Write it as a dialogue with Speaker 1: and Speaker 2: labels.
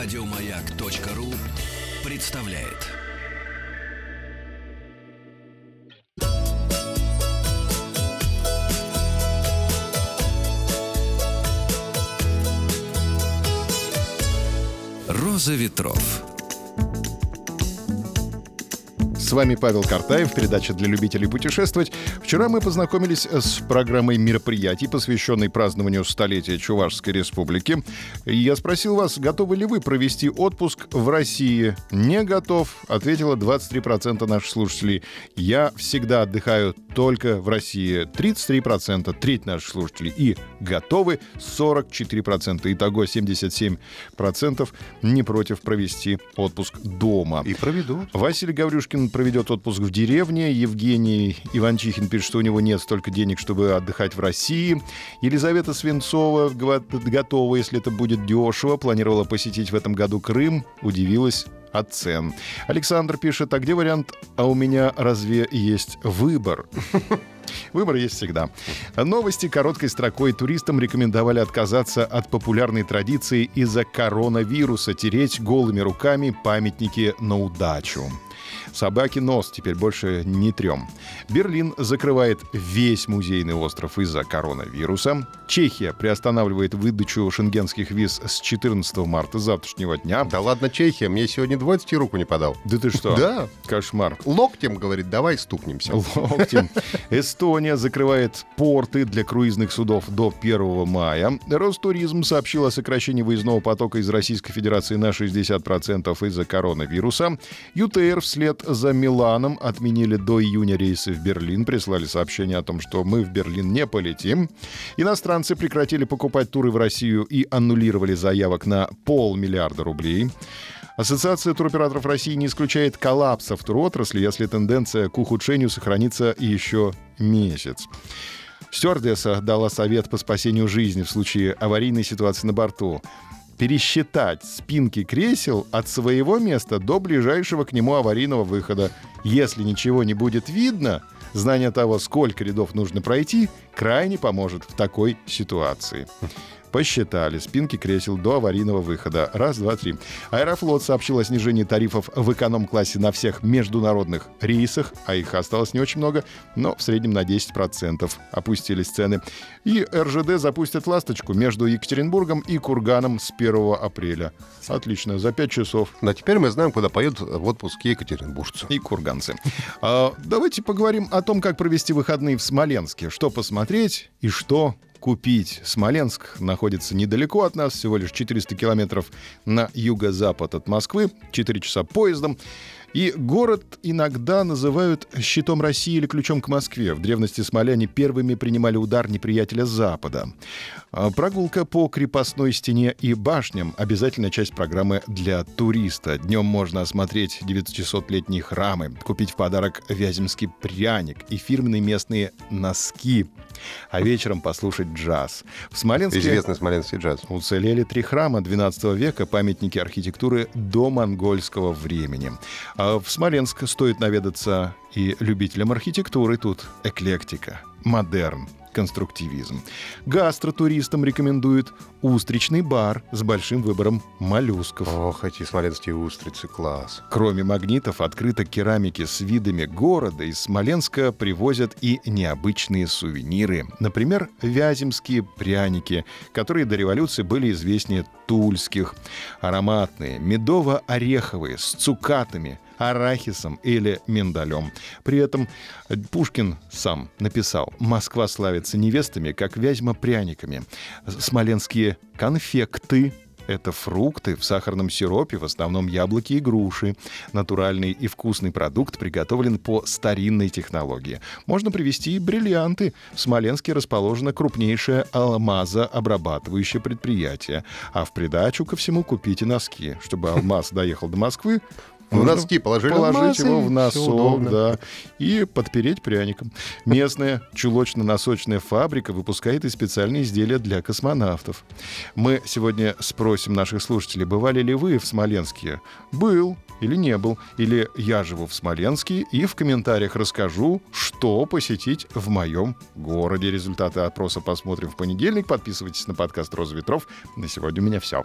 Speaker 1: Радиомаяк.ру представляет. Роза ветров.
Speaker 2: С вами Павел Картаев, передача для любителей путешествовать. Вчера мы познакомились с программой мероприятий, посвященной празднованию столетия Чувашской Республики. Я спросил вас, готовы ли вы провести отпуск в России? Не готов, ответило 23% наших слушателей. Я всегда отдыхаю только в России. 33%, треть наших слушателей. И готовы 44%. Итого 77% не против провести отпуск дома.
Speaker 3: И проведут.
Speaker 2: Василий Гаврюшкин проведет отпуск в деревне. Евгений Иванчихин пишет, что у него нет столько денег, чтобы отдыхать в России. Елизавета Свинцова готова, если это будет дешево. Планировала посетить в этом году Крым. Удивилась от цен. Александр пишет, а где вариант «А у меня разве есть выбор?» Выбор есть всегда. Новости короткой строкой. Туристам рекомендовали отказаться от популярной традиции из-за коронавируса тереть голыми руками памятники на удачу. Собаки нос теперь больше не трем. Берлин закрывает весь музейный остров из-за коронавируса. Чехия приостанавливает выдачу шенгенских виз с 14 марта завтрашнего дня.
Speaker 3: Да ладно, Чехия, мне сегодня двадцать руку не подал.
Speaker 2: Да ты что?
Speaker 3: Да.
Speaker 2: Кошмар.
Speaker 3: Локтем, говорит, давай стукнемся.
Speaker 2: Локтем. Эстония закрывает порты для круизных судов до 1 мая. Ростуризм сообщил о сокращении выездного потока из Российской Федерации на 60% из-за коронавируса. ЮТР вслед за Миланом отменили до июня рейсы в Берлин. Прислали сообщение о том, что мы в Берлин не полетим. Иностранцы прекратили покупать туры в Россию и аннулировали заявок на полмиллиарда рублей. Ассоциация туроператоров России не исключает коллапса в туротрасли, если тенденция к ухудшению сохранится еще месяц. Стюардесса дала совет по спасению жизни в случае аварийной ситуации на борту пересчитать спинки кресел от своего места до ближайшего к нему аварийного выхода. Если ничего не будет видно, знание того, сколько рядов нужно пройти, крайне поможет в такой ситуации. Посчитали спинки кресел до аварийного выхода. Раз, два, три. Аэрофлот сообщил о снижении тарифов в эконом-классе на всех международных рейсах, а их осталось не очень много, но в среднем на 10% опустились цены. И РЖД запустит «Ласточку» между Екатеринбургом и Курганом с 1 апреля. Отлично, за 5 часов.
Speaker 3: А теперь мы знаем, куда поедут в отпуске екатеринбуржцы.
Speaker 2: И курганцы. А, давайте поговорим о том, как провести выходные в Смоленске. Что посмотреть и что купить. Смоленск находится недалеко от нас, всего лишь 400 километров на юго-запад от Москвы, 4 часа поездом. И город иногда называют щитом России или ключом к Москве. В древности смоляне первыми принимали удар неприятеля запада. А прогулка по крепостной стене и башням – обязательная часть программы для туриста. Днем можно осмотреть 900-летние храмы, купить в подарок вяземский пряник и фирменные местные носки а вечером послушать джаз.
Speaker 3: В Смоленске... Известный смоленский джаз.
Speaker 2: Уцелели три храма 12 века, памятники архитектуры до монгольского времени. А в Смоленск стоит наведаться и любителям архитектуры тут эклектика, модерн, конструктивизм. Гастротуристам рекомендуют устричный бар с большим выбором моллюсков.
Speaker 3: Ох, эти смоленские устрицы, класс.
Speaker 2: Кроме магнитов, открыто керамики с видами города из Смоленска привозят и необычные сувениры. Например, вяземские пряники, которые до революции были известнее тульских. Ароматные, медово-ореховые, с цукатами – арахисом или миндалем. При этом Пушкин сам написал «Москва славится невестами, как Вязьма пряниками». Смоленские конфекты это фрукты в сахарном сиропе, в основном яблоки и груши. Натуральный и вкусный продукт приготовлен по старинной технологии. Можно привезти и бриллианты. В Смоленске расположено крупнейшее алмазообрабатывающее предприятие. А в придачу ко всему купите носки. Чтобы алмаз доехал до Москвы,
Speaker 3: в носки положили
Speaker 2: Положить его в носок, да, и подпереть пряником. Местная чулочно-носочная фабрика выпускает и специальные изделия для космонавтов. Мы сегодня спросим наших слушателей, бывали ли вы в Смоленске? Был или не был? Или я живу в Смоленске и в комментариях расскажу, что посетить в моем городе. Результаты опроса посмотрим в понедельник. Подписывайтесь на подкаст «Роза ветров». На сегодня у меня все.